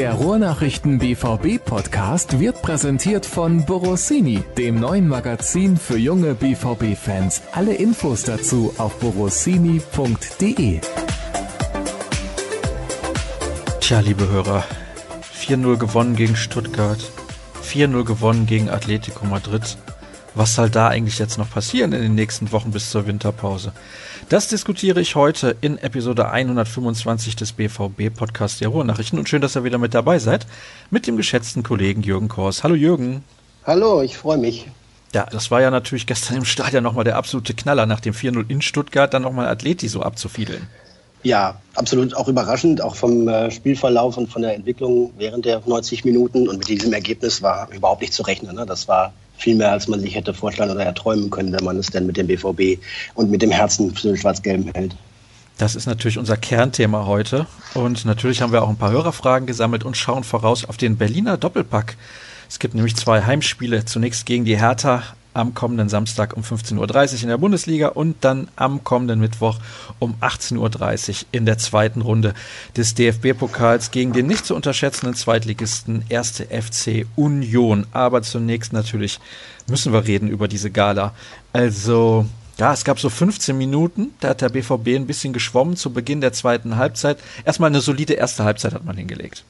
Der Ruhrnachrichten BVB Podcast wird präsentiert von Borossini, dem neuen Magazin für junge BVB Fans. Alle Infos dazu auf borossini.de. Tja, liebe Hörer, 4-0 gewonnen gegen Stuttgart, 4-0 gewonnen gegen Atletico Madrid. Was soll da eigentlich jetzt noch passieren in den nächsten Wochen bis zur Winterpause? Das diskutiere ich heute in Episode 125 des BVB Podcast der Ruhrnachrichten und schön, dass ihr wieder mit dabei seid mit dem geschätzten Kollegen Jürgen Kors. Hallo Jürgen. Hallo, ich freue mich. Ja, das war ja natürlich gestern im Stadion nochmal der absolute Knaller, nach dem 4-0 in Stuttgart dann nochmal Athleti so abzufiedeln. Ja, absolut auch überraschend, auch vom äh, Spielverlauf und von der Entwicklung während der 90 Minuten. Und mit diesem Ergebnis war überhaupt nicht zu rechnen. Ne? Das war viel mehr, als man sich hätte vorstellen oder erträumen können, wenn man es denn mit dem BVB und mit dem Herzen für den Schwarz-Gelben hält. Das ist natürlich unser Kernthema heute. Und natürlich haben wir auch ein paar Hörerfragen gesammelt und schauen voraus auf den Berliner Doppelpack. Es gibt nämlich zwei Heimspiele. Zunächst gegen die Hertha am kommenden Samstag um 15.30 Uhr in der Bundesliga und dann am kommenden Mittwoch um 18.30 Uhr in der zweiten Runde des DFB-Pokals gegen den nicht zu unterschätzenden Zweitligisten 1. FC Union. Aber zunächst natürlich müssen wir reden über diese Gala. Also ja, es gab so 15 Minuten, da hat der BVB ein bisschen geschwommen zu Beginn der zweiten Halbzeit. Erstmal eine solide erste Halbzeit hat man hingelegt.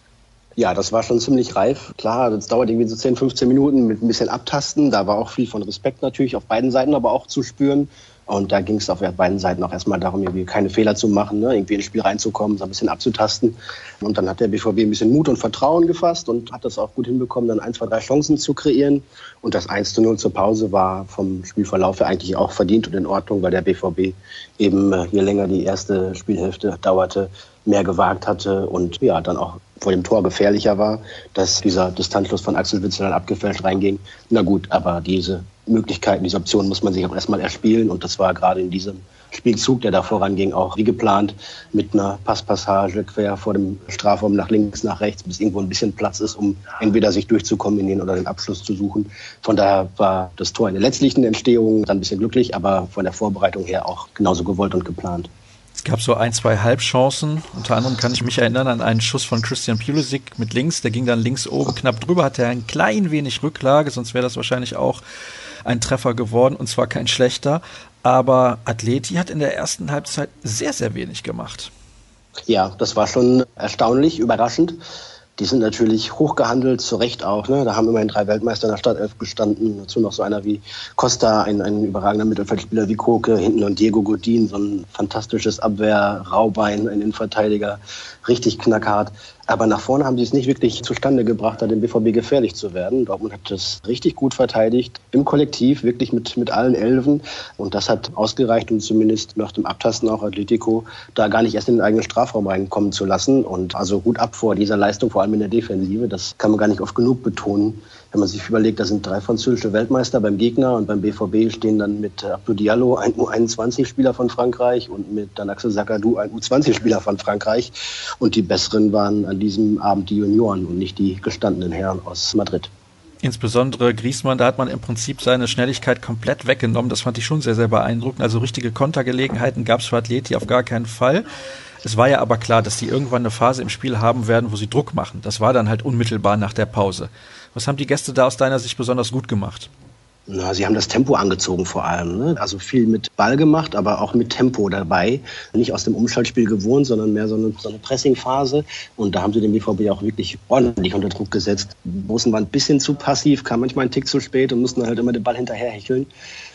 Ja, das war schon ziemlich reif. Klar, das dauert irgendwie so 10, 15 Minuten mit ein bisschen Abtasten. Da war auch viel von Respekt natürlich auf beiden Seiten aber auch zu spüren. Und da ging es auf beiden Seiten auch erstmal darum, irgendwie keine Fehler zu machen, ne? irgendwie ins Spiel reinzukommen, so ein bisschen abzutasten. Und dann hat der BVB ein bisschen Mut und Vertrauen gefasst und hat das auch gut hinbekommen, dann ein, zwei, drei Chancen zu kreieren. Und das 1 zu 0 zur Pause war vom Spielverlauf her eigentlich auch verdient und in Ordnung, weil der BVB eben, äh, je länger die erste Spielhälfte dauerte, mehr gewagt hatte und ja, dann auch vor dem Tor gefährlicher war, dass dieser Distanzschluss von Axel Witzel dann abgefälscht reinging. Na gut, aber diese Möglichkeiten, diese Optionen muss man sich auch erstmal erspielen und das war gerade in diesem Spielzug, der da voranging, auch wie geplant mit einer Passpassage quer vor dem Strafraum nach links, nach rechts, bis irgendwo ein bisschen Platz ist, um entweder sich durchzukombinieren oder den Abschluss zu suchen. Von daher war das Tor in der letztlichen Entstehung dann ein bisschen glücklich, aber von der Vorbereitung her auch genauso gewollt und geplant. Es gab so ein, zwei Halbchancen. Unter anderem kann ich mich erinnern an einen Schuss von Christian Pulisic mit links. Der ging dann links oben knapp drüber, hatte ein klein wenig Rücklage, sonst wäre das wahrscheinlich auch ein Treffer geworden und zwar kein schlechter. Aber Atleti hat in der ersten Halbzeit sehr, sehr wenig gemacht. Ja, das war schon erstaunlich, überraschend. Die sind natürlich hochgehandelt, zu Recht auch. Ne? Da haben immerhin drei Weltmeister in der Startelf gestanden. Dazu noch so einer wie Costa, ein, ein überragender Mittelfeldspieler wie Koke, hinten und Diego Godin, so ein fantastisches Abwehr-Raubein, ein Innenverteidiger, richtig knackhart. Aber nach vorne haben sie es nicht wirklich zustande gebracht, da dem BVB gefährlich zu werden. Dortmund hat das richtig gut verteidigt, im Kollektiv, wirklich mit, mit allen Elfen. Und das hat ausgereicht, um zumindest nach dem Abtasten auch Atletico da gar nicht erst in den eigenen Strafraum reinkommen zu lassen. Und also gut ab vor dieser Leistung, vor allem in der Defensive. Das kann man gar nicht oft genug betonen wenn man sich überlegt, da sind drei französische Weltmeister beim Gegner und beim BVB stehen dann mit Abdou Diallo ein U21-Spieler von Frankreich und mit dann Axel Sakadou ein U20-Spieler von Frankreich. Und die besseren waren an diesem Abend die Junioren und nicht die gestandenen Herren aus Madrid. Insbesondere Griesmann, da hat man im Prinzip seine Schnelligkeit komplett weggenommen. Das fand ich schon sehr, sehr beeindruckend. Also richtige Kontergelegenheiten gab es für Athleti auf gar keinen Fall. Es war ja aber klar, dass sie irgendwann eine Phase im Spiel haben werden, wo sie Druck machen. Das war dann halt unmittelbar nach der Pause. Was haben die Gäste da aus deiner Sicht besonders gut gemacht? Na, sie haben das Tempo angezogen vor allem. Ne? Also viel mit Ball gemacht, aber auch mit Tempo dabei. Nicht aus dem Umschaltspiel gewohnt, sondern mehr so eine, so eine Pressingphase. Und da haben sie den BVB auch wirklich ordentlich unter Druck gesetzt. Bosen war ein bisschen zu passiv, kam manchmal einen Tick zu spät und mussten halt immer den Ball hinterher hecheln.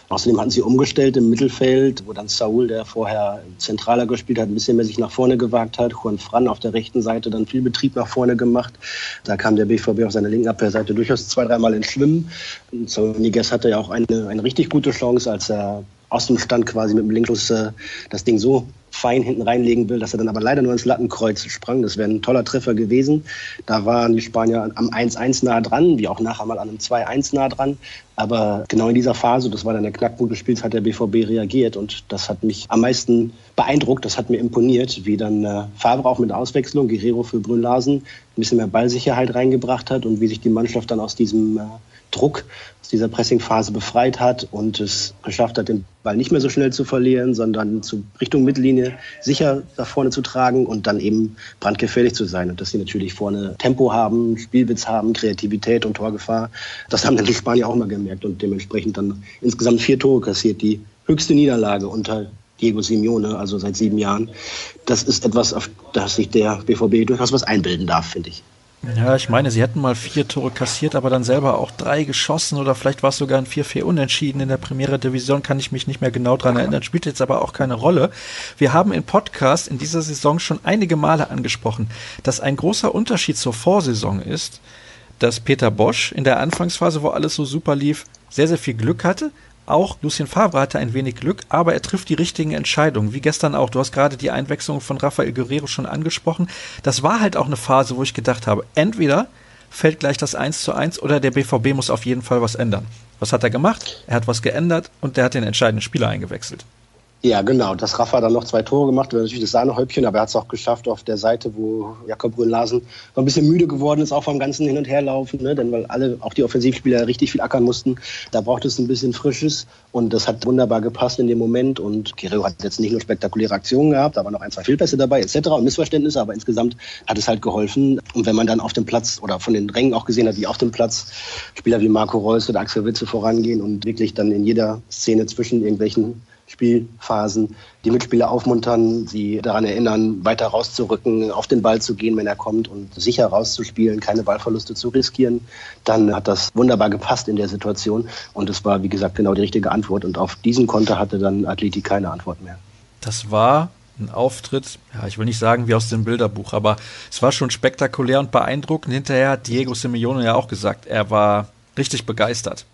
Außerdem hatten sie umgestellt im Mittelfeld, wo dann Saul, der vorher zentraler gespielt hat, ein bisschen mehr sich nach vorne gewagt hat. Juan Fran auf der rechten Seite dann viel Betrieb nach vorne gemacht. Da kam der BVB auf seiner linken Abwehrseite durchaus zwei, dreimal ins Schwimmen. Und so Niguez hatte ja auch eine, eine richtig gute Chance, als er aus dem Stand quasi mit dem Linkschuss äh, das Ding so fein hinten reinlegen will, dass er dann aber leider nur ins Lattenkreuz sprang. Das wäre ein toller Treffer gewesen. Da waren die Spanier am 1-1 nah dran, wie auch nachher mal an einem 2-1 nah dran. Aber genau in dieser Phase, das war dann der Knackpunkt des Spiels, hat der BVB reagiert und das hat mich am meisten beeindruckt, das hat mir imponiert, wie dann äh, Favre auch mit Auswechslung, Guerrero für Brünn Larsen, ein bisschen mehr Ballsicherheit reingebracht hat und wie sich die Mannschaft dann aus diesem äh, Druck aus dieser Pressingphase befreit hat und es geschafft hat, den Ball nicht mehr so schnell zu verlieren, sondern zu Richtung Mittellinie sicher da vorne zu tragen und dann eben brandgefährlich zu sein. Und dass sie natürlich vorne Tempo haben, Spielwitz haben, Kreativität und Torgefahr. Das haben dann die Spanier auch mal gemerkt und dementsprechend dann insgesamt vier Tore kassiert. Die höchste Niederlage unter Diego Simeone, also seit sieben Jahren. Das ist etwas, auf das sich der BVB durchaus was einbilden darf, finde ich. Ja, ich meine, sie hätten mal vier Tore kassiert, aber dann selber auch drei geschossen oder vielleicht war es sogar ein 4-4 unentschieden in der Premiere Division, kann ich mich nicht mehr genau dran erinnern, spielt jetzt aber auch keine Rolle. Wir haben im Podcast in dieser Saison schon einige Male angesprochen, dass ein großer Unterschied zur Vorsaison ist, dass Peter Bosch in der Anfangsphase, wo alles so super lief, sehr, sehr viel Glück hatte, auch Lucien Favre hatte ein wenig Glück, aber er trifft die richtigen Entscheidungen. Wie gestern auch. Du hast gerade die Einwechslung von Rafael Guerrero schon angesprochen. Das war halt auch eine Phase, wo ich gedacht habe, entweder fällt gleich das 1 zu 1 oder der BVB muss auf jeden Fall was ändern. Was hat er gemacht? Er hat was geändert und der hat den entscheidenden Spieler eingewechselt. Ja, genau. Das Rafa dann noch zwei Tore gemacht, war natürlich das Sahnehäubchen, aber er hat es auch geschafft auf der Seite, wo Jakob Brünn-Larsen noch ein bisschen müde geworden ist, auch vom ganzen Hin- und Herlaufen, ne? denn weil alle, auch die Offensivspieler, richtig viel ackern mussten. Da braucht es ein bisschen Frisches und das hat wunderbar gepasst in dem Moment und Guerrero hat jetzt nicht nur spektakuläre Aktionen gehabt, da waren noch ein, zwei Fehlpässe dabei etc. und Missverständnisse, aber insgesamt hat es halt geholfen. Und wenn man dann auf dem Platz oder von den Rängen auch gesehen hat, wie auf dem Platz Spieler wie Marco Reus oder Axel Witze vorangehen und wirklich dann in jeder Szene zwischen irgendwelchen Spielphasen die Mitspieler aufmuntern, sie daran erinnern, weiter rauszurücken, auf den Ball zu gehen, wenn er kommt und sicher rauszuspielen, keine Ballverluste zu riskieren, dann hat das wunderbar gepasst in der Situation und es war, wie gesagt, genau die richtige Antwort und auf diesen Konter hatte dann Atleti keine Antwort mehr. Das war ein Auftritt, ja, ich will nicht sagen wie aus dem Bilderbuch, aber es war schon spektakulär und beeindruckend. Hinterher hat Diego Simeone ja auch gesagt, er war richtig begeistert.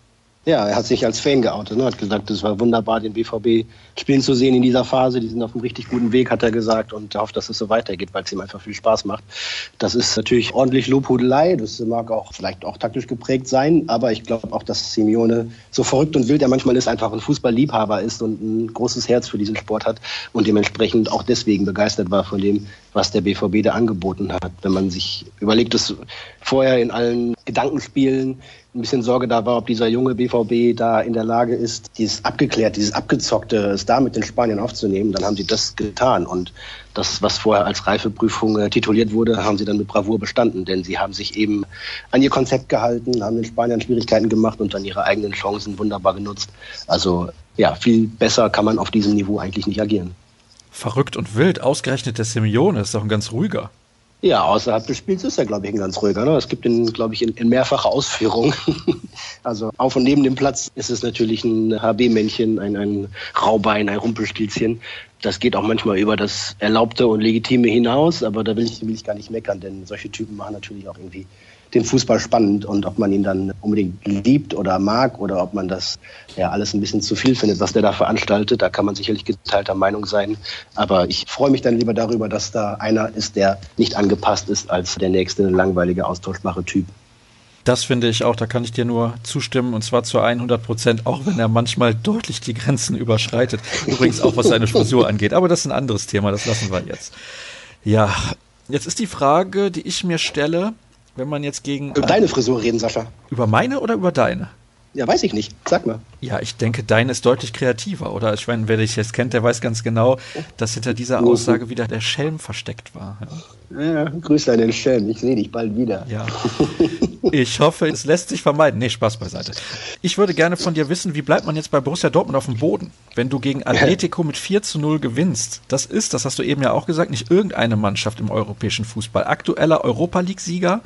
Ja, er hat sich als Fan geoutet, ne? hat gesagt, es war wunderbar, den BVB spielen zu sehen in dieser Phase. Die sind auf einem richtig guten Weg, hat er gesagt, und hofft, dass es so weitergeht, weil es ihm einfach viel Spaß macht. Das ist natürlich ordentlich Lobhudelei. Das mag auch vielleicht auch taktisch geprägt sein, aber ich glaube auch, dass Simeone so verrückt und wild er manchmal ist, einfach ein Fußballliebhaber ist und ein großes Herz für diesen Sport hat und dementsprechend auch deswegen begeistert war von dem, was der BVB da angeboten hat. Wenn man sich überlegt, dass vorher in allen Gedankenspielen ein bisschen Sorge da war, ob dieser junge BVB da in der Lage ist, dieses abgeklärt, dieses abgezockte, es da mit den Spaniern aufzunehmen, dann haben sie das getan. Und das, was vorher als Reifeprüfung äh, tituliert wurde, haben sie dann mit Bravour bestanden, denn sie haben sich eben an ihr Konzept gehalten, haben den Spaniern Schwierigkeiten gemacht und dann ihre eigenen Chancen wunderbar genutzt. Also ja, viel besser kann man auf diesem Niveau eigentlich nicht agieren. Verrückt und wild, ausgerechnet der Simeone ist doch ein ganz ruhiger. Ja, außerhalb des Spiels ist er, glaube ich, ein ganz ruhiger. Ne? Es gibt ihn, glaube ich, in, in mehrfacher Ausführung. also auf und neben dem Platz ist es natürlich ein HB-Männchen, ein, ein Raubein, ein Rumpelstilzchen. Das geht auch manchmal über das Erlaubte und Legitime hinaus, aber da will ich, will ich gar nicht meckern, denn solche Typen machen natürlich auch irgendwie den Fußball spannend und ob man ihn dann unbedingt liebt oder mag oder ob man das ja alles ein bisschen zu viel findet, was der da veranstaltet, da kann man sicherlich geteilter Meinung sein. Aber ich freue mich dann lieber darüber, dass da einer ist, der nicht angepasst ist als der nächste langweilige, austauschbare Typ. Das finde ich auch, da kann ich dir nur zustimmen und zwar zu 100 Prozent, auch wenn er manchmal deutlich die Grenzen überschreitet. Übrigens auch was seine Frisur angeht, aber das ist ein anderes Thema, das lassen wir jetzt. Ja, jetzt ist die Frage, die ich mir stelle, wenn man jetzt gegen. Über deine Frisur reden, Sascha. Über meine oder über deine? Ja, weiß ich nicht. Sag mal. Ja, ich denke, deine ist deutlich kreativer, oder? Ich meine, wer dich jetzt kennt, der weiß ganz genau, dass hinter dieser Aussage wieder der Schelm versteckt war. Ja, ja grüß deinen Schelm. Ich sehe dich bald wieder. Ja. Ich hoffe, es lässt sich vermeiden. Nee, Spaß beiseite. Ich würde gerne von dir wissen, wie bleibt man jetzt bei Borussia Dortmund auf dem Boden, wenn du gegen Atletico mit 4 zu 0 gewinnst? Das ist, das hast du eben ja auch gesagt, nicht irgendeine Mannschaft im europäischen Fußball. Aktueller Europa League-Sieger,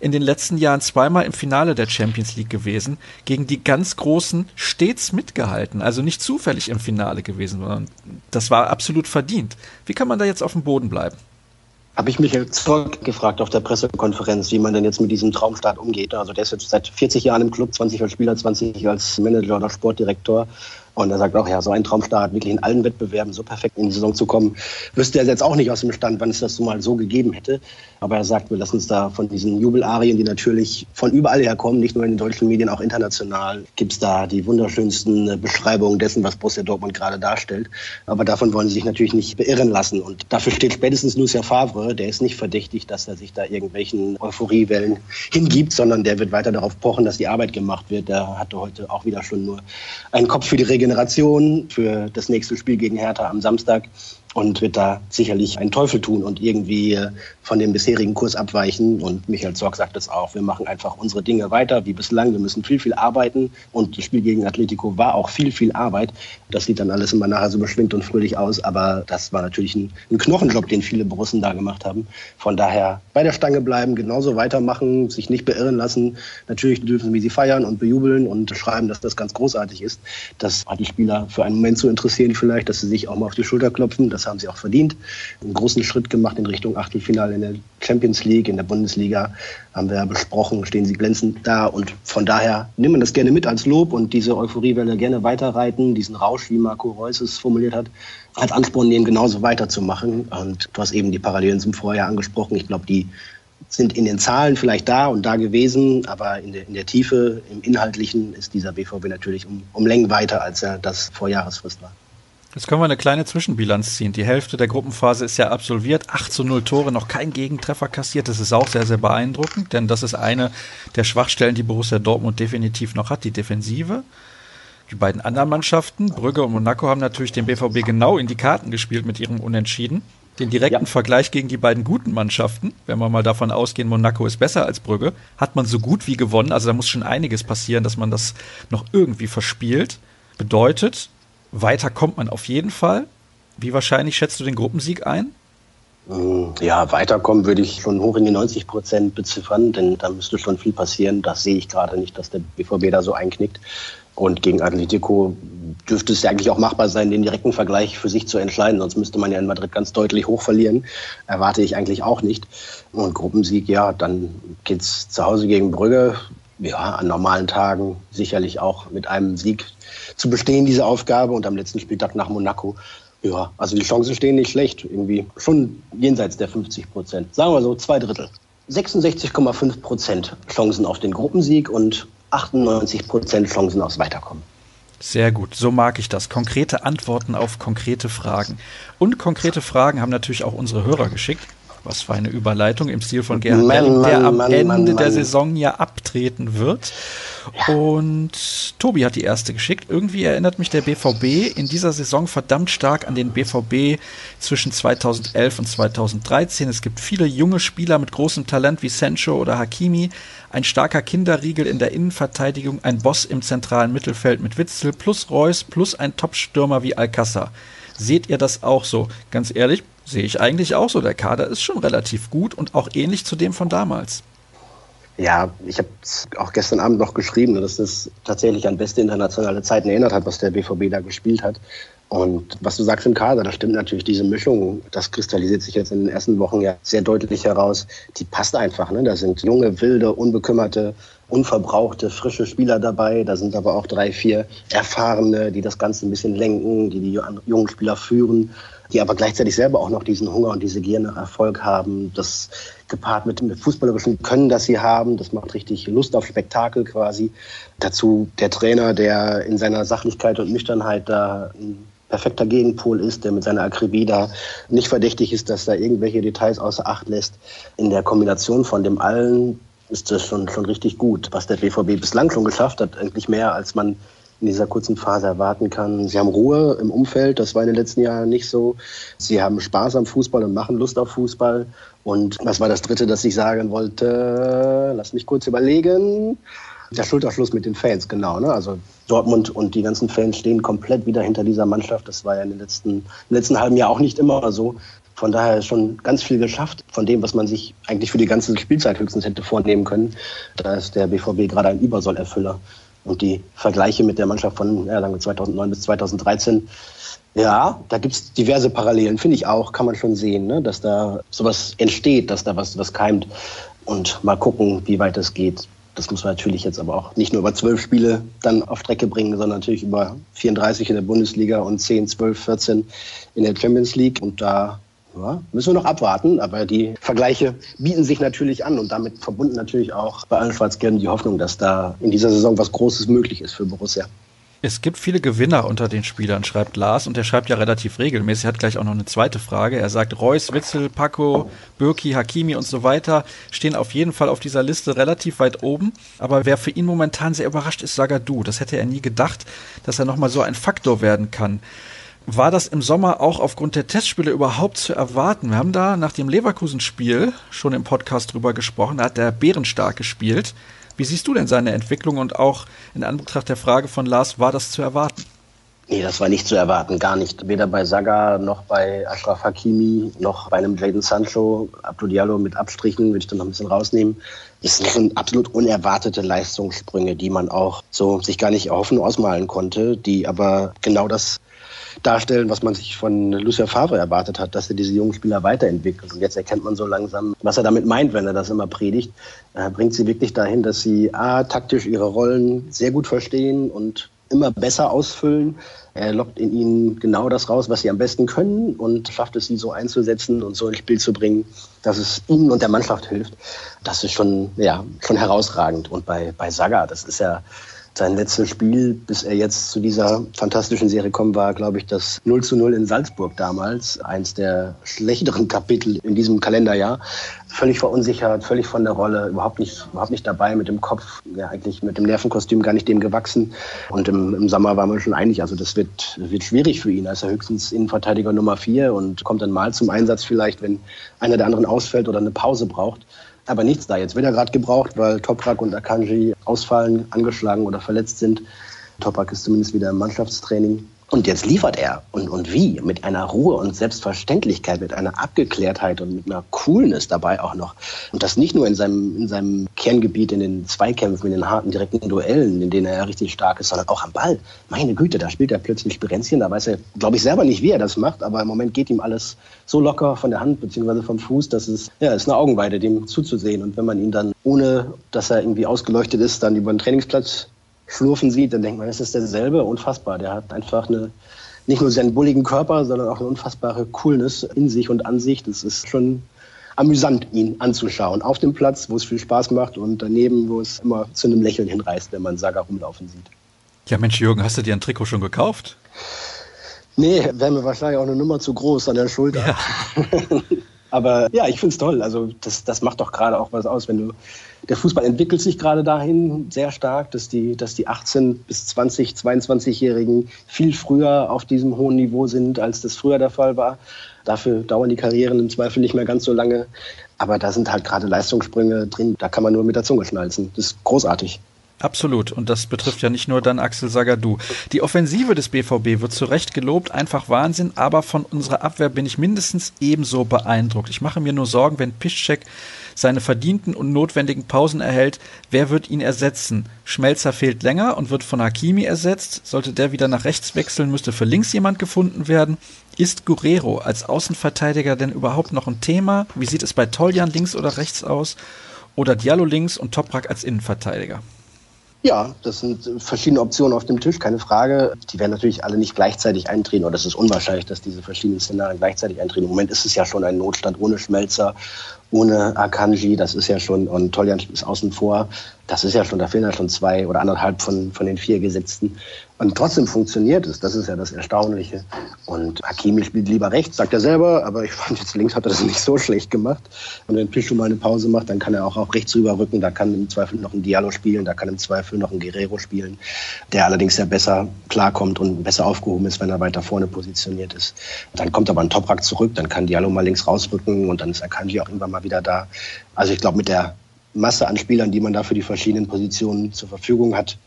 in den letzten Jahren zweimal im Finale der Champions League gewesen, gegen die ganz Großen stets mitgehalten, also nicht zufällig im Finale gewesen, sondern das war absolut verdient. Wie kann man da jetzt auf dem Boden bleiben? Habe ich mich jetzt gefragt auf der Pressekonferenz, wie man denn jetzt mit diesem Traumstart umgeht. Also der ist jetzt seit 40 Jahren im Club, 20 als Spieler, 20 als Manager oder Sportdirektor. Und er sagt auch, ja, so ein Traumstart, wirklich in allen Wettbewerben so perfekt in die Saison zu kommen, wüsste er jetzt auch nicht aus dem Stand, wann es das so mal so gegeben hätte. Aber er sagt, wir lassen uns da von diesen Jubelarien, die natürlich von überall her kommen, nicht nur in den deutschen Medien, auch international, gibt es da die wunderschönsten Beschreibungen dessen, was Borussia Dortmund gerade darstellt. Aber davon wollen sie sich natürlich nicht beirren lassen. Und dafür steht spätestens Lucien Favre, der ist nicht verdächtig, dass er sich da irgendwelchen Euphoriewellen hingibt, sondern der wird weiter darauf pochen, dass die Arbeit gemacht wird. Der hatte heute auch wieder schon nur einen Kopf für die Regeneration, für das nächste Spiel gegen Hertha am Samstag und wird da sicherlich einen Teufel tun und irgendwie äh, von dem bisherigen Kurs abweichen. Und Michael Zorg sagt es auch, wir machen einfach unsere Dinge weiter wie bislang. Wir müssen viel, viel arbeiten und das Spiel gegen Atletico war auch viel, viel Arbeit. Das sieht dann alles immer nachher so beschwingt und fröhlich aus, aber das war natürlich ein, ein Knochenjob, den viele Borussen da gemacht haben. Von daher bei der Stange bleiben, genauso weitermachen, sich nicht beirren lassen. Natürlich dürfen wir sie feiern und bejubeln und schreiben, dass das ganz großartig ist. Das hat die Spieler für einen Moment zu interessieren vielleicht, dass sie sich auch mal auf die Schulter klopfen. Das haben sie auch verdient. Einen großen Schritt gemacht in Richtung Achtelfinale in der Champions League, in der Bundesliga. Haben wir ja besprochen, stehen sie glänzend da. Und von daher nimmt man das gerne mit als Lob und diese Euphoriewelle gerne weiterreiten, diesen Rausch, wie Marco Reus es formuliert hat, als Ansporn nehmen, genauso weiterzumachen. Und du hast eben die Parallelen zum Vorjahr angesprochen. Ich glaube, die sind in den Zahlen vielleicht da und da gewesen, aber in der, in der Tiefe, im Inhaltlichen ist dieser BVB natürlich um, um Längen weiter, als er das vor Jahresfrist war. Jetzt können wir eine kleine Zwischenbilanz ziehen. Die Hälfte der Gruppenphase ist ja absolviert. 8 zu 0 Tore, noch kein Gegentreffer kassiert. Das ist auch sehr, sehr beeindruckend, denn das ist eine der Schwachstellen, die Borussia Dortmund definitiv noch hat, die Defensive. Die beiden anderen Mannschaften, Brügge und Monaco, haben natürlich den BVB genau in die Karten gespielt mit ihrem Unentschieden. Den direkten ja. Vergleich gegen die beiden guten Mannschaften, wenn wir mal davon ausgehen, Monaco ist besser als Brügge, hat man so gut wie gewonnen. Also da muss schon einiges passieren, dass man das noch irgendwie verspielt. Bedeutet, weiter kommt man auf jeden Fall. Wie wahrscheinlich schätzt du den Gruppensieg ein? Mm, ja, weiterkommen würde ich schon hoch in die 90 Prozent beziffern, denn da müsste schon viel passieren. Das sehe ich gerade nicht, dass der BVB da so einknickt. Und gegen Atletico dürfte es ja eigentlich auch machbar sein, den direkten Vergleich für sich zu entscheiden. Sonst müsste man ja in Madrid ganz deutlich hoch verlieren. Erwarte ich eigentlich auch nicht. Und Gruppensieg, ja, dann geht es zu Hause gegen Brügge. Ja, an normalen Tagen sicherlich auch mit einem Sieg zu bestehen, diese Aufgabe. Und am letzten Spieltag nach Monaco. Ja, also die Chancen stehen nicht schlecht. Irgendwie schon jenseits der 50 Prozent. Sagen wir so, zwei Drittel. 66,5 Prozent Chancen auf den Gruppensieg und 98 Prozent Chancen aufs Weiterkommen. Sehr gut, so mag ich das. Konkrete Antworten auf konkrete Fragen. Und konkrete Fragen haben natürlich auch unsere Hörer geschickt. Was für eine Überleitung im Stil von Gerhard Mann, der am Mann, Ende Mann, der Saison ja abtreten wird. Und Tobi hat die erste geschickt. Irgendwie erinnert mich der BVB in dieser Saison verdammt stark an den BVB zwischen 2011 und 2013. Es gibt viele junge Spieler mit großem Talent wie Sancho oder Hakimi, ein starker Kinderriegel in der Innenverteidigung, ein Boss im zentralen Mittelfeld mit Witzel plus Reus plus ein Topstürmer wie Alcázar. Seht ihr das auch so? Ganz ehrlich, sehe ich eigentlich auch so. Der Kader ist schon relativ gut und auch ähnlich zu dem von damals. Ja, ich habe es auch gestern Abend noch geschrieben, dass das tatsächlich an beste internationale Zeiten erinnert hat, was der BVB da gespielt hat. Und was du sagst im Kader, das stimmt natürlich, diese Mischung, das kristallisiert sich jetzt in den ersten Wochen ja sehr deutlich heraus. Die passt einfach. Ne? Da sind junge, wilde, unbekümmerte, unverbrauchte, frische Spieler dabei. Da sind aber auch drei, vier erfahrene, die das Ganze ein bisschen lenken, die die jungen Spieler führen die aber gleichzeitig selber auch noch diesen Hunger und diese Gier nach Erfolg haben. Das gepaart mit dem fußballerischen Können, das sie haben, das macht richtig Lust auf Spektakel quasi. Dazu der Trainer, der in seiner Sachlichkeit und Nüchternheit da ein perfekter Gegenpol ist, der mit seiner Akribie da nicht verdächtig ist, dass er irgendwelche Details außer Acht lässt. In der Kombination von dem allen ist das schon, schon richtig gut, was der BVB bislang schon geschafft hat. Eigentlich mehr, als man in dieser kurzen Phase erwarten kann. Sie haben Ruhe im Umfeld, das war in den letzten Jahren nicht so. Sie haben Spaß am Fußball und machen Lust auf Fußball. Und was war das Dritte, das ich sagen wollte? Lass mich kurz überlegen. Der Schulterschluss mit den Fans, genau. Ne? Also Dortmund und die ganzen Fans stehen komplett wieder hinter dieser Mannschaft. Das war ja in den letzten, im letzten halben Jahr auch nicht immer so. Von daher ist schon ganz viel geschafft von dem, was man sich eigentlich für die ganze Spielzeit höchstens hätte vornehmen können. Da ist der BVB gerade ein Übersollerfüller. Und die Vergleiche mit der Mannschaft von ja, 2009 bis 2013, ja, da gibt es diverse Parallelen, finde ich auch, kann man schon sehen, ne? dass da sowas entsteht, dass da was, was keimt. Und mal gucken, wie weit es geht. Das muss man natürlich jetzt aber auch nicht nur über zwölf Spiele dann auf Strecke bringen, sondern natürlich über 34 in der Bundesliga und 10, 12, 14 in der Champions League. Und da ja, müssen wir noch abwarten, aber die Vergleiche bieten sich natürlich an und damit verbunden natürlich auch bei allen Schwarz-Gelben die Hoffnung, dass da in dieser Saison was Großes möglich ist für Borussia. Es gibt viele Gewinner unter den Spielern, schreibt Lars, und er schreibt ja relativ regelmäßig. Er hat gleich auch noch eine zweite Frage. Er sagt, Reus, Witzel, Paco, Birki, Hakimi und so weiter stehen auf jeden Fall auf dieser Liste relativ weit oben. Aber wer für ihn momentan sehr überrascht ist, Sagadu. Das hätte er nie gedacht, dass er nochmal so ein Faktor werden kann. War das im Sommer auch aufgrund der Testspiele überhaupt zu erwarten? Wir haben da nach dem Leverkusen-Spiel schon im Podcast drüber gesprochen. Da hat der Bärenstark gespielt. Wie siehst du denn seine Entwicklung und auch in Anbetracht der Frage von Lars, war das zu erwarten? Nee, das war nicht zu erwarten, gar nicht. Weder bei Saga noch bei Ashraf Hakimi noch bei einem Jaden Sancho. Abdul Diallo mit Abstrichen würde ich dann noch ein bisschen rausnehmen. Das sind absolut unerwartete Leistungssprünge, die man auch so sich gar nicht erhoffen, ausmalen konnte, die aber genau das darstellen, was man sich von Lucia Favre erwartet hat, dass er diese jungen Spieler weiterentwickelt. Und jetzt erkennt man so langsam, was er damit meint, wenn er das immer predigt. Er bringt sie wirklich dahin, dass sie A, taktisch ihre Rollen sehr gut verstehen und immer besser ausfüllen. Er lockt in ihnen genau das raus, was sie am besten können und schafft es, sie so einzusetzen und so ins Spiel zu bringen, dass es ihnen und der Mannschaft hilft. Das ist schon, ja, schon herausragend. Und bei, bei Saga, das ist ja, sein letztes Spiel, bis er jetzt zu dieser fantastischen Serie kommen war, glaube ich, das 0 zu 0 in Salzburg damals. Eins der schlechteren Kapitel in diesem Kalenderjahr. Völlig verunsichert, völlig von der Rolle, überhaupt nicht, überhaupt nicht dabei, mit dem Kopf, ja, eigentlich mit dem Nervenkostüm gar nicht dem gewachsen. Und im, im Sommer waren wir schon einig, also das wird, wird schwierig für ihn. Ist er höchstens Innenverteidiger Nummer vier und kommt dann mal zum Einsatz vielleicht, wenn einer der anderen ausfällt oder eine Pause braucht aber nichts da. Jetzt wird er gerade gebraucht, weil Toprak und Akanji ausfallen, angeschlagen oder verletzt sind. Toprak ist zumindest wieder im Mannschaftstraining. Und jetzt liefert er. Und, und wie? Mit einer Ruhe und Selbstverständlichkeit, mit einer Abgeklärtheit und mit einer Coolness dabei auch noch. Und das nicht nur in seinem, in seinem Kerngebiet, in den Zweikämpfen, in den harten, direkten Duellen, in denen er richtig stark ist, sondern auch am Ball. Meine Güte, da spielt er plötzlich Spirenzchen. Da weiß er, glaube ich, selber nicht, wie er das macht. Aber im Moment geht ihm alles so locker von der Hand bzw. vom Fuß, dass es, ja, ist eine Augenweide, dem zuzusehen. Und wenn man ihn dann, ohne dass er irgendwie ausgeleuchtet ist, dann über den Trainingsplatz schlurfen sieht, dann denkt man, es ist derselbe, unfassbar. Der hat einfach eine, nicht nur seinen bulligen Körper, sondern auch eine unfassbare Coolness in sich und an sich. Das ist schon amüsant, ihn anzuschauen. Auf dem Platz, wo es viel Spaß macht und daneben, wo es immer zu einem Lächeln hinreißt, wenn man Saga rumlaufen sieht. Ja, Mensch, Jürgen, hast du dir ein Trikot schon gekauft? Nee, wäre mir wahrscheinlich auch eine Nummer zu groß an der Schulter. Ja. Aber ja, ich finde es toll. Also das, das macht doch gerade auch was aus, wenn du der Fußball entwickelt sich gerade dahin sehr stark, dass die, dass die 18 bis 20, 22-Jährigen viel früher auf diesem hohen Niveau sind, als das früher der Fall war. Dafür dauern die Karrieren im Zweifel nicht mehr ganz so lange. Aber da sind halt gerade Leistungssprünge drin, da kann man nur mit der Zunge schnalzen. Das ist großartig. Absolut. Und das betrifft ja nicht nur dann Axel Sagadou. Die Offensive des BVB wird zu Recht gelobt, einfach Wahnsinn, aber von unserer Abwehr bin ich mindestens ebenso beeindruckt. Ich mache mir nur Sorgen, wenn Piszczek seine verdienten und notwendigen Pausen erhält, wer wird ihn ersetzen? Schmelzer fehlt länger und wird von Hakimi ersetzt. Sollte der wieder nach rechts wechseln, müsste für links jemand gefunden werden. Ist Guerrero als Außenverteidiger denn überhaupt noch ein Thema? Wie sieht es bei Toljan links oder rechts aus? Oder Diallo links und Toprak als Innenverteidiger? Ja, das sind verschiedene Optionen auf dem Tisch, keine Frage. Die werden natürlich alle nicht gleichzeitig eintreten oder es ist unwahrscheinlich, dass diese verschiedenen Szenarien gleichzeitig eintreten. Im Moment ist es ja schon ein Notstand ohne Schmelzer, ohne Akanji, das ist ja schon, und Toljan ist außen vor, das ist ja schon, da fehlen ja schon zwei oder anderthalb von, von den vier Gesetzten. Und trotzdem funktioniert es. Das ist ja das Erstaunliche. Und Hakimi spielt lieber rechts, sagt er selber, aber ich fand jetzt links hat er das nicht so schlecht gemacht. Und wenn Pichu mal eine Pause macht, dann kann er auch auf rechts rüberrücken. Da kann im Zweifel noch ein Diallo spielen, da kann im Zweifel noch ein Guerrero spielen, der allerdings ja besser klarkommt und besser aufgehoben ist, wenn er weiter vorne positioniert ist. Dann kommt aber ein Toprak zurück, dann kann Diallo mal links rausrücken und dann ist Akanji auch irgendwann mal wieder da. Also ich glaube, mit der Masse an Spielern, die man da für die verschiedenen Positionen zur Verfügung hat,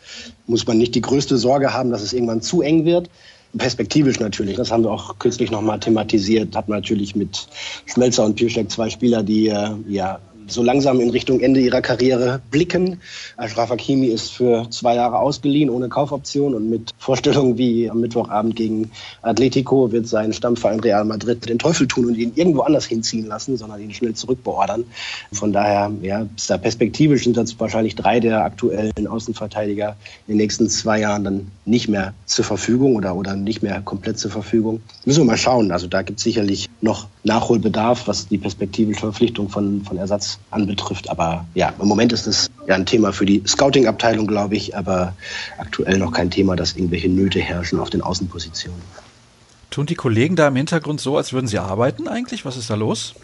muss man nicht die größte Sorge haben, dass es irgendwann zu eng wird. Perspektivisch natürlich, das haben wir auch kürzlich nochmal thematisiert, hat man natürlich mit Schmelzer und Pieszek zwei Spieler, die äh, ja so langsam in Richtung Ende ihrer Karriere blicken. Ashraf Hakimi ist für zwei Jahre ausgeliehen ohne Kaufoption und mit Vorstellungen wie am Mittwochabend gegen Atletico wird sein Stammverein Real Madrid den Teufel tun und ihn irgendwo anders hinziehen lassen, sondern ihn schnell zurückbeordern. Von daher, ja, ist da perspektivisch sind das wahrscheinlich drei der aktuellen Außenverteidiger in den nächsten zwei Jahren dann nicht mehr zur Verfügung oder, oder nicht mehr komplett zur Verfügung. Müssen wir mal schauen. Also da gibt es sicherlich noch Nachholbedarf, was die perspektivische Verpflichtung von, von Ersatz anbetrifft. Aber ja, im Moment ist es ja ein Thema für die Scouting-Abteilung, glaube ich, aber aktuell noch kein Thema, dass irgendwelche Nöte herrschen auf den Außenpositionen. Tun die Kollegen da im Hintergrund so, als würden sie arbeiten eigentlich? Was ist da los?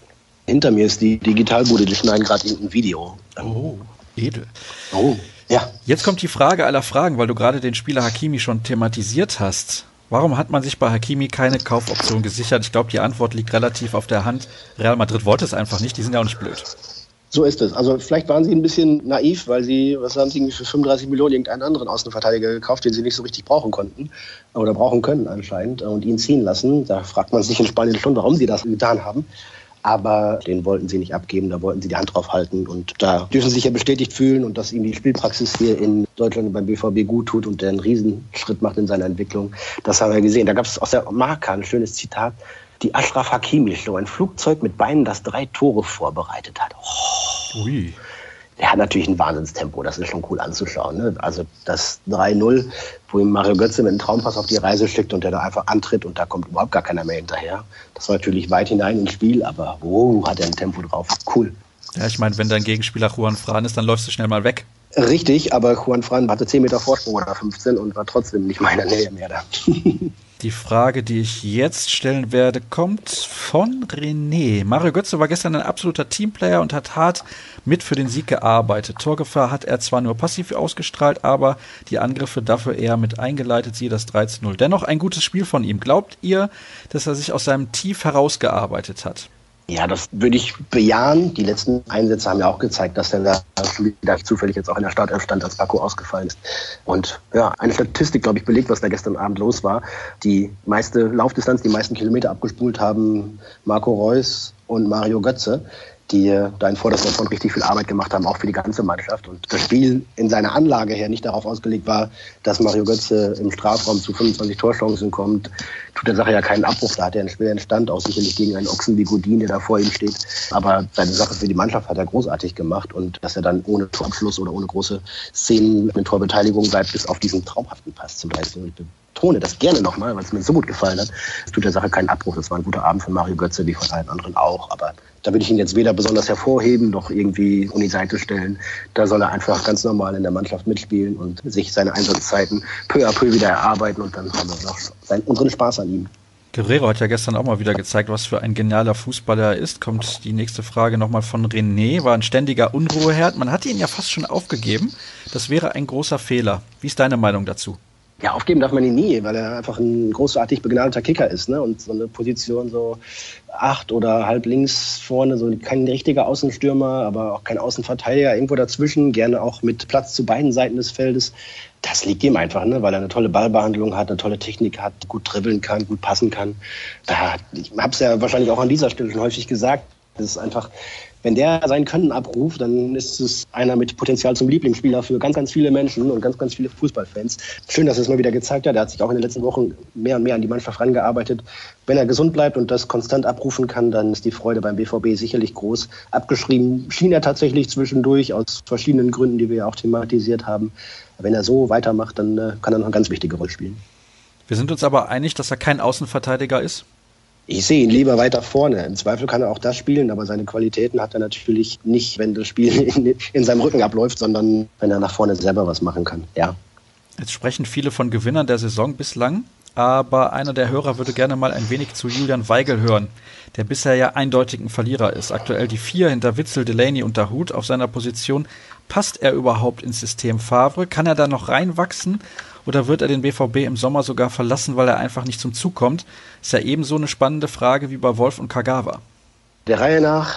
Hinter mir ist die Digitalbude, die schneiden gerade irgendein Video. Oh, edel. Oh, ja. Jetzt kommt die Frage aller Fragen, weil du gerade den Spieler Hakimi schon thematisiert hast. Warum hat man sich bei Hakimi keine Kaufoption gesichert? Ich glaube, die Antwort liegt relativ auf der Hand. Real Madrid wollte es einfach nicht, die sind ja auch nicht blöd. So ist es. Also vielleicht waren sie ein bisschen naiv, weil sie, was haben sie für 35 Millionen irgendeinen anderen Außenverteidiger gekauft, den sie nicht so richtig brauchen konnten oder brauchen können anscheinend und ihn ziehen lassen. Da fragt man sich in Spanien schon, warum sie das getan haben aber den wollten sie nicht abgeben, da wollten sie die Hand drauf halten und da dürfen sie sich ja bestätigt fühlen und dass ihm die Spielpraxis hier in Deutschland beim BVB gut tut und der einen Riesenschritt macht in seiner Entwicklung. Das haben wir gesehen. Da gab es aus der Marke ein schönes Zitat. Die Ashraf Hakimi Show, ein Flugzeug mit Beinen, das drei Tore vorbereitet hat. Oh. Ui der hat natürlich ein Wahnsinnstempo, das ist schon cool anzuschauen. Ne? Also das 3-0, wo ihm Mario Götze mit einem Traumpass auf die Reise schickt und der da einfach antritt und da kommt überhaupt gar keiner mehr hinterher. Das war natürlich weit hinein ins Spiel, aber oh, hat er ein Tempo drauf. Cool. Ja, ich meine, wenn dein Gegenspieler Juan Fran ist, dann läufst du schnell mal weg. Richtig, aber Juan Fran hatte 10 Meter Vorsprung oder 15 und war trotzdem nicht meiner Nähe mehr da. Die Frage, die ich jetzt stellen werde, kommt von René. Mario Götze war gestern ein absoluter Teamplayer und hat hart mit für den Sieg gearbeitet. Torgefahr hat er zwar nur passiv ausgestrahlt, aber die Angriffe dafür eher mit eingeleitet, siehe das 13-0. Dennoch ein gutes Spiel von ihm. Glaubt ihr, dass er sich aus seinem Tief herausgearbeitet hat? Ja, das würde ich bejahen. Die letzten Einsätze haben ja auch gezeigt, dass er da zufällig jetzt auch in der Startelf stand, als Baku ausgefallen ist. Und ja, eine Statistik, glaube ich, belegt, was da gestern Abend los war. Die meiste Laufdistanz, die meisten Kilometer abgespult haben Marco Reus und Mario Götze die da in vorderster Front richtig viel Arbeit gemacht haben, auch für die ganze Mannschaft. Und das Spiel in seiner Anlage her nicht darauf ausgelegt war, dass Mario Götze im Strafraum zu 25 Torchancen kommt, tut der Sache ja keinen Abbruch. Da hat er einen schweren Stand, auch sicherlich gegen einen Ochsen wie Godin, der da vor ihm steht. Aber seine Sache für die Mannschaft hat er großartig gemacht und dass er dann ohne Torabschluss oder ohne große Szenen mit Torbeteiligung bleibt, bis auf diesen traumhaften Pass zum 13 betone das gerne nochmal, weil es mir so gut gefallen hat. Es tut der Sache keinen Abbruch. Das war ein guter Abend von Mario Götze, wie von allen anderen auch. Aber da will ich ihn jetzt weder besonders hervorheben noch irgendwie um die Seite stellen. Da soll er einfach ganz normal in der Mannschaft mitspielen und sich seine Einsatzzeiten peu à peu wieder erarbeiten und dann haben wir noch seinen, unseren Spaß an ihm. Guerrero hat ja gestern auch mal wieder gezeigt, was für ein genialer Fußballer er ist. Kommt die nächste Frage nochmal von René. War ein ständiger Unruheherd. Man hatte ihn ja fast schon aufgegeben. Das wäre ein großer Fehler. Wie ist deine Meinung dazu? Ja, aufgeben darf man ihn nie, weil er einfach ein großartig begnadeter Kicker ist. Ne? Und so eine Position so acht oder halb links vorne, so kein richtiger Außenstürmer, aber auch kein Außenverteidiger, irgendwo dazwischen, gerne auch mit Platz zu beiden Seiten des Feldes. Das liegt ihm einfach, ne? weil er eine tolle Ballbehandlung hat, eine tolle Technik hat, gut dribbeln kann, gut passen kann. Da, ich habe es ja wahrscheinlich auch an dieser Stelle schon häufig gesagt. Das ist einfach wenn der sein Können abruft, dann ist es einer mit Potenzial zum Lieblingsspieler für ganz, ganz viele Menschen und ganz, ganz viele Fußballfans. Schön, dass er es mal wieder gezeigt hat. Er hat sich auch in den letzten Wochen mehr und mehr an die Mannschaft rangearbeitet. Wenn er gesund bleibt und das konstant abrufen kann, dann ist die Freude beim BVB sicherlich groß. Abgeschrieben schien er tatsächlich zwischendurch aus verschiedenen Gründen, die wir ja auch thematisiert haben. Wenn er so weitermacht, dann äh, kann er noch eine ganz wichtige Rolle spielen. Wir sind uns aber einig, dass er kein Außenverteidiger ist. Ich sehe ihn lieber weiter vorne. Im Zweifel kann er auch das spielen, aber seine Qualitäten hat er natürlich nicht, wenn das Spiel in, in seinem Rücken abläuft, sondern wenn er nach vorne selber was machen kann. Ja. Jetzt sprechen viele von Gewinnern der Saison bislang, aber einer der Hörer würde gerne mal ein wenig zu Julian Weigel hören, der bisher ja eindeutig ein Verlierer ist. Aktuell die vier hinter Witzel, Delaney und Dahut auf seiner Position. Passt er überhaupt ins System Favre? Kann er da noch reinwachsen? Oder wird er den BVB im Sommer sogar verlassen, weil er einfach nicht zum Zug kommt? Ist ja ebenso eine spannende Frage wie bei Wolf und Kagawa. Der Reihe nach,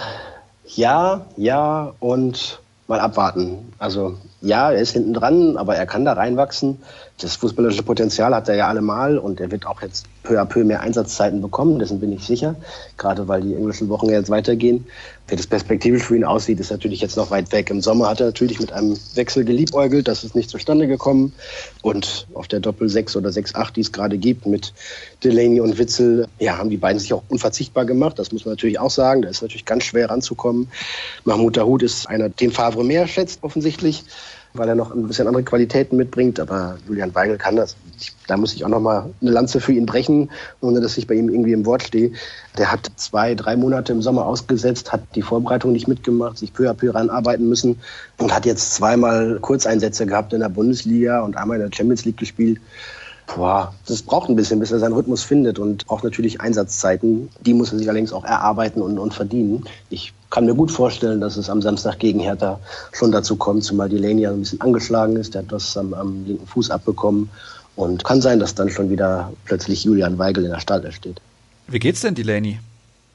ja, ja und mal abwarten. Also ja, er ist hinten dran, aber er kann da reinwachsen. Das fußballerische Potenzial hat er ja allemal und er wird auch jetzt peu à peu mehr Einsatzzeiten bekommen, dessen bin ich sicher. Gerade weil die englischen Wochen jetzt weitergehen. Wie das perspektivisch für ihn aussieht, ist natürlich jetzt noch weit weg. Im Sommer hat er natürlich mit einem Wechsel geliebäugelt, das ist nicht zustande gekommen. Und auf der Doppel 6 oder 6-8, die es gerade gibt, mit Delaney und Witzel, ja, haben die beiden sich auch unverzichtbar gemacht. Das muss man natürlich auch sagen. Da ist natürlich ganz schwer ranzukommen. Mahmoud Dahoud ist einer, den Favre mehr schätzt, offensichtlich weil er noch ein bisschen andere Qualitäten mitbringt. Aber Julian Weigel kann das. Ich, da muss ich auch noch mal eine Lanze für ihn brechen, ohne dass ich bei ihm irgendwie im Wort stehe. Der hat zwei, drei Monate im Sommer ausgesetzt, hat die Vorbereitung nicht mitgemacht, sich peu à peu ranarbeiten müssen und hat jetzt zweimal Kurzeinsätze gehabt in der Bundesliga und einmal in der Champions League gespielt. Boah, das braucht ein bisschen, bis er seinen Rhythmus findet und braucht natürlich Einsatzzeiten. Die muss er sich allerdings auch erarbeiten und, und verdienen. Ich kann mir gut vorstellen, dass es am Samstag gegen Hertha schon dazu kommt, zumal die Lane ja ein bisschen angeschlagen ist. Der hat das am, am linken Fuß abbekommen. Und kann sein, dass dann schon wieder plötzlich Julian Weigel in der Stadt steht. Wie geht's denn Delaney?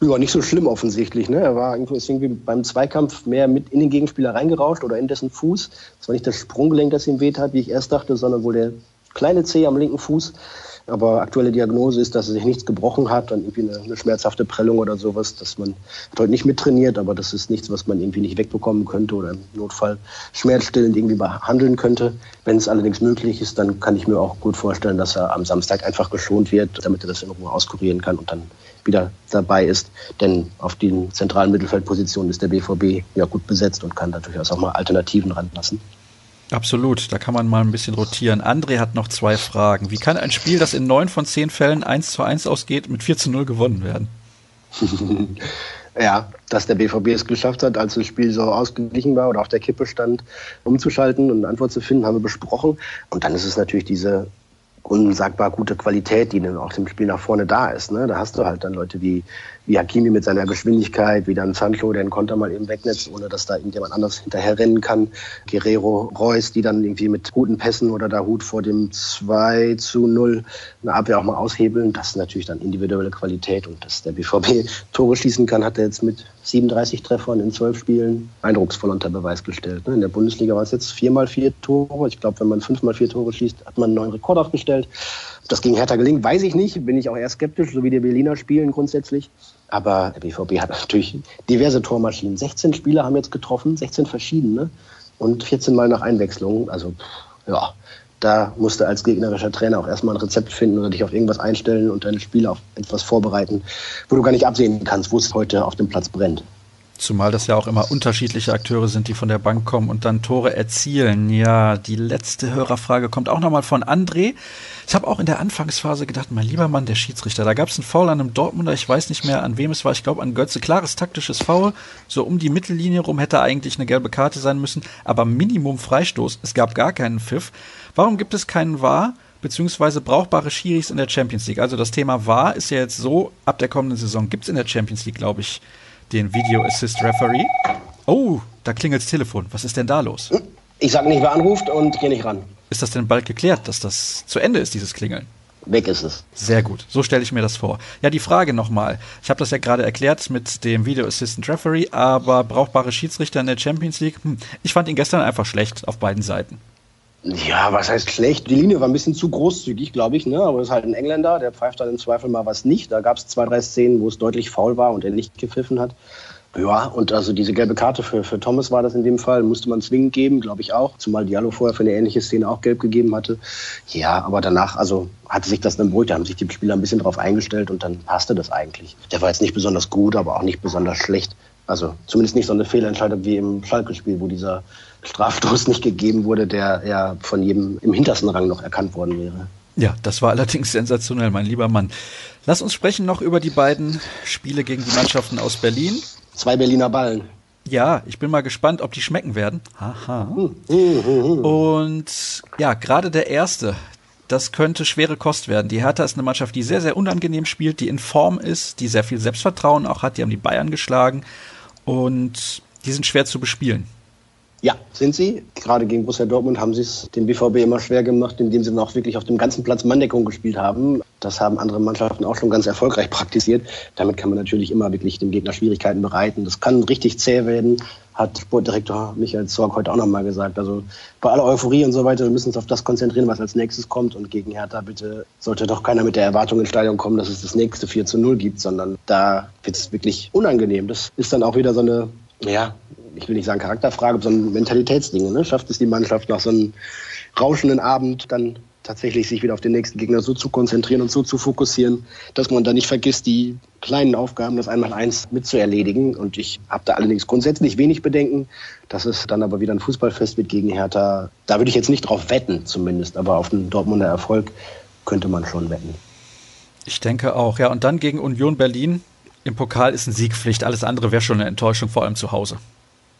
Ja, nicht so schlimm offensichtlich. Ne? Er war irgendwie beim Zweikampf mehr mit in den Gegenspieler reingerauscht oder in dessen Fuß. Es war nicht das Sprunggelenk, das ihm weht hat, wie ich erst dachte, sondern wohl der kleine Zeh am linken Fuß. Aber aktuelle Diagnose ist, dass er sich nichts gebrochen hat und irgendwie eine, eine, schmerzhafte Prellung oder sowas, dass man hat heute nicht mittrainiert, aber das ist nichts, was man irgendwie nicht wegbekommen könnte oder im Notfall schmerzstillend irgendwie behandeln könnte. Wenn es allerdings möglich ist, dann kann ich mir auch gut vorstellen, dass er am Samstag einfach geschont wird, damit er das in Ruhe auskurieren kann und dann wieder dabei ist. Denn auf den zentralen Mittelfeldpositionen ist der BVB ja gut besetzt und kann da durchaus auch mal Alternativen ranlassen. Absolut, da kann man mal ein bisschen rotieren. André hat noch zwei Fragen. Wie kann ein Spiel, das in neun von zehn Fällen 1 zu 1 ausgeht, mit 4 zu 0 gewonnen werden? ja, dass der BVB es geschafft hat, als das Spiel so ausgeglichen war oder auf der Kippe stand, umzuschalten und eine Antwort zu finden, haben wir besprochen. Und dann ist es natürlich diese unsagbar gute Qualität, die dann auch im Spiel nach vorne da ist. Ne? Da hast du halt dann Leute wie, wie Hakimi mit seiner Geschwindigkeit, wie dann Sancho, der den Konter mal eben wegnetzt, ohne dass da irgendjemand anders hinterher rennen kann. Guerrero, Reus, die dann irgendwie mit guten Pässen oder da Hut vor dem 2 zu 0 eine Abwehr auch mal aushebeln. Das ist natürlich dann individuelle Qualität und dass der BVB Tore schießen kann, hat er jetzt mit 37 Treffern in 12 Spielen eindrucksvoll unter Beweis gestellt. Ne? In der Bundesliga war es jetzt 4 mal 4 Tore. Ich glaube, wenn man 5 mal 4 Tore schießt, hat man einen neuen Rekord aufgestellt. Ob das gegen Hertha gelingt, weiß ich nicht. Bin ich auch eher skeptisch, so wie die Berliner spielen grundsätzlich. Aber der BVB hat natürlich diverse Tormaschinen. 16 Spieler haben jetzt getroffen, 16 verschiedene und 14 Mal nach Einwechslung. Also, ja, da musst du als gegnerischer Trainer auch erstmal ein Rezept finden oder dich auf irgendwas einstellen und deine Spieler auf etwas vorbereiten, wo du gar nicht absehen kannst, wo es heute auf dem Platz brennt. Zumal das ja auch immer unterschiedliche Akteure sind, die von der Bank kommen und dann Tore erzielen. Ja, die letzte Hörerfrage kommt auch nochmal von André. Ich habe auch in der Anfangsphase gedacht, mein lieber Mann, der Schiedsrichter, da gab es einen Foul an einem Dortmunder, ich weiß nicht mehr, an wem es war, ich glaube an Götze. Klares taktisches Foul, so um die Mittellinie rum hätte eigentlich eine gelbe Karte sein müssen, aber Minimum Freistoß, es gab gar keinen Pfiff. Warum gibt es keinen Wahr? beziehungsweise brauchbare Schiris in der Champions League. Also das Thema Wahr ist ja jetzt so, ab der kommenden Saison gibt es in der Champions League, glaube ich, den Video Assist Referee. Oh, da klingelt das Telefon. Was ist denn da los? Ich sag nicht, wer anruft und gehe nicht ran. Ist das denn bald geklärt, dass das zu Ende ist, dieses Klingeln? Weg ist es. Sehr gut. So stelle ich mir das vor. Ja, die Frage nochmal. Ich habe das ja gerade erklärt mit dem Video Assistant Referee, aber brauchbare Schiedsrichter in der Champions League? Hm, ich fand ihn gestern einfach schlecht auf beiden Seiten. Ja, was heißt schlecht? Die Linie war ein bisschen zu großzügig, glaube ich, ne? aber das ist halt ein Engländer, der pfeift dann im Zweifel mal was nicht. Da gab es zwei, drei Szenen, wo es deutlich faul war und er nicht gepfiffen hat. Ja, und also diese gelbe Karte für, für Thomas war das in dem Fall, musste man zwingend geben, glaube ich auch, zumal Diallo vorher für eine ähnliche Szene auch gelb gegeben hatte. Ja, aber danach, also hatte sich das dann beruhigt, da haben sich die Spieler ein bisschen drauf eingestellt und dann passte das eigentlich. Der war jetzt nicht besonders gut, aber auch nicht besonders schlecht. Also zumindest nicht so eine Fehlentscheidung wie im Schalke-Spiel, wo dieser Strafstoß nicht gegeben wurde, der ja von jedem im hintersten Rang noch erkannt worden wäre. Ja, das war allerdings sensationell, mein lieber Mann. Lass uns sprechen noch über die beiden Spiele gegen die Mannschaften aus Berlin. Zwei Berliner Ballen. Ja, ich bin mal gespannt, ob die schmecken werden. Haha. Und ja, gerade der erste, das könnte schwere Kost werden. Die Hertha ist eine Mannschaft, die sehr, sehr unangenehm spielt, die in Form ist, die sehr viel Selbstvertrauen auch hat. Die haben die Bayern geschlagen und die sind schwer zu bespielen. Ja, sind sie. Gerade gegen Borussia Dortmund haben sie es dem BVB immer schwer gemacht, indem sie dann auch wirklich auf dem ganzen Platz Manndeckung gespielt haben. Das haben andere Mannschaften auch schon ganz erfolgreich praktiziert. Damit kann man natürlich immer wirklich dem Gegner Schwierigkeiten bereiten. Das kann richtig zäh werden, hat Sportdirektor Michael Zorg heute auch nochmal gesagt. Also bei aller Euphorie und so weiter, wir müssen uns auf das konzentrieren, was als nächstes kommt. Und gegen Hertha bitte sollte doch keiner mit der Erwartung ins Stadion kommen, dass es das nächste 4 zu 0 gibt, sondern da wird es wirklich unangenehm. Das ist dann auch wieder so eine, ja, ich will nicht sagen Charakterfrage, sondern Mentalitätsdinge. Ne? Schafft es die Mannschaft nach so einem rauschenden Abend dann tatsächlich sich wieder auf den nächsten Gegner so zu konzentrieren und so zu fokussieren, dass man da nicht vergisst, die kleinen Aufgaben, das Einmal-Eins mitzuerledigen. Und ich habe da allerdings grundsätzlich wenig Bedenken, dass es dann aber wieder ein Fußballfest wird gegen Hertha. Da würde ich jetzt nicht drauf wetten, zumindest, aber auf den Dortmunder Erfolg könnte man schon wetten. Ich denke auch, ja. Und dann gegen Union Berlin. Im Pokal ist ein Siegpflicht. Alles andere wäre schon eine Enttäuschung, vor allem zu Hause.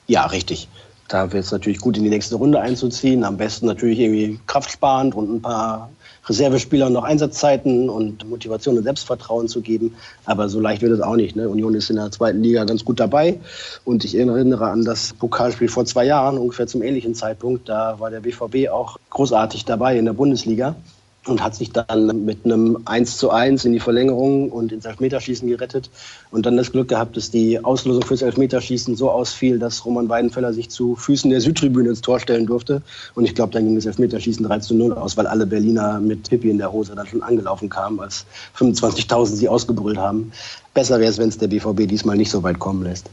Ja, richtig. Da wäre es natürlich gut, in die nächste Runde einzuziehen. Am besten natürlich irgendwie kraftsparend und ein paar Reservespielern noch Einsatzzeiten und Motivation und Selbstvertrauen zu geben. Aber so leicht wird es auch nicht. Ne? Union ist in der zweiten Liga ganz gut dabei. Und ich erinnere an das Pokalspiel vor zwei Jahren, ungefähr zum ähnlichen Zeitpunkt. Da war der BVB auch großartig dabei in der Bundesliga und hat sich dann mit einem 1 zu 1 in die Verlängerung und ins Elfmeterschießen gerettet und dann das Glück gehabt, dass die Auslosung fürs Elfmeterschießen so ausfiel, dass Roman Weidenfeller sich zu Füßen der Südtribüne ins Tor stellen durfte und ich glaube, dann ging das Elfmeterschießen 3 zu 0 aus, weil alle Berliner mit Pippi in der Hose dann schon angelaufen kamen, als 25.000 sie ausgebrüllt haben. Besser wäre es, wenn es der BVB diesmal nicht so weit kommen lässt.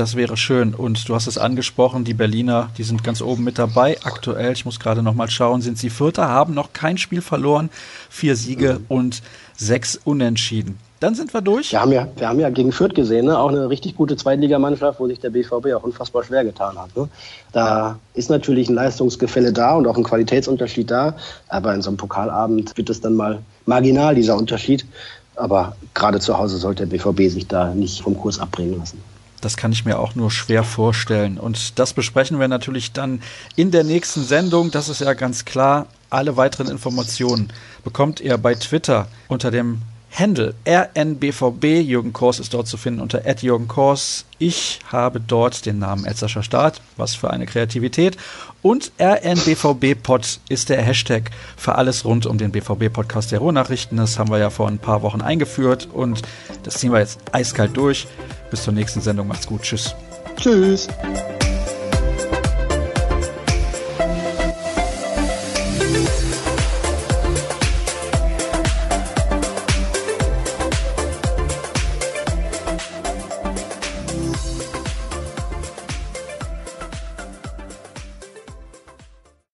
Das wäre schön. Und du hast es angesprochen, die Berliner, die sind ganz oben mit dabei. Aktuell, ich muss gerade noch mal schauen, sind sie Vierter, haben noch kein Spiel verloren, vier Siege mhm. und sechs Unentschieden. Dann sind wir durch. Wir haben ja, wir haben ja gegen Fürth gesehen, ne? auch eine richtig gute Zweitligamannschaft, wo sich der BVB auch unfassbar schwer getan hat. Ne? Da ist natürlich ein Leistungsgefälle da und auch ein Qualitätsunterschied da, aber in so einem Pokalabend wird es dann mal marginal, dieser Unterschied. Aber gerade zu Hause sollte der BVB sich da nicht vom Kurs abbringen lassen. Das kann ich mir auch nur schwer vorstellen. Und das besprechen wir natürlich dann in der nächsten Sendung. Das ist ja ganz klar. Alle weiteren Informationen bekommt ihr bei Twitter unter dem Handle RNBVB. Jürgen Kors ist dort zu finden unter Jürgen Kors. Ich habe dort den Namen Edsascher Start. Was für eine Kreativität. Und RNBVB-Pod ist der Hashtag für alles rund um den BVB-Podcast der Ruhrnachrichten. Das haben wir ja vor ein paar Wochen eingeführt und das ziehen wir jetzt eiskalt durch. Bis zur nächsten Sendung. Macht's gut. Tschüss. Tschüss.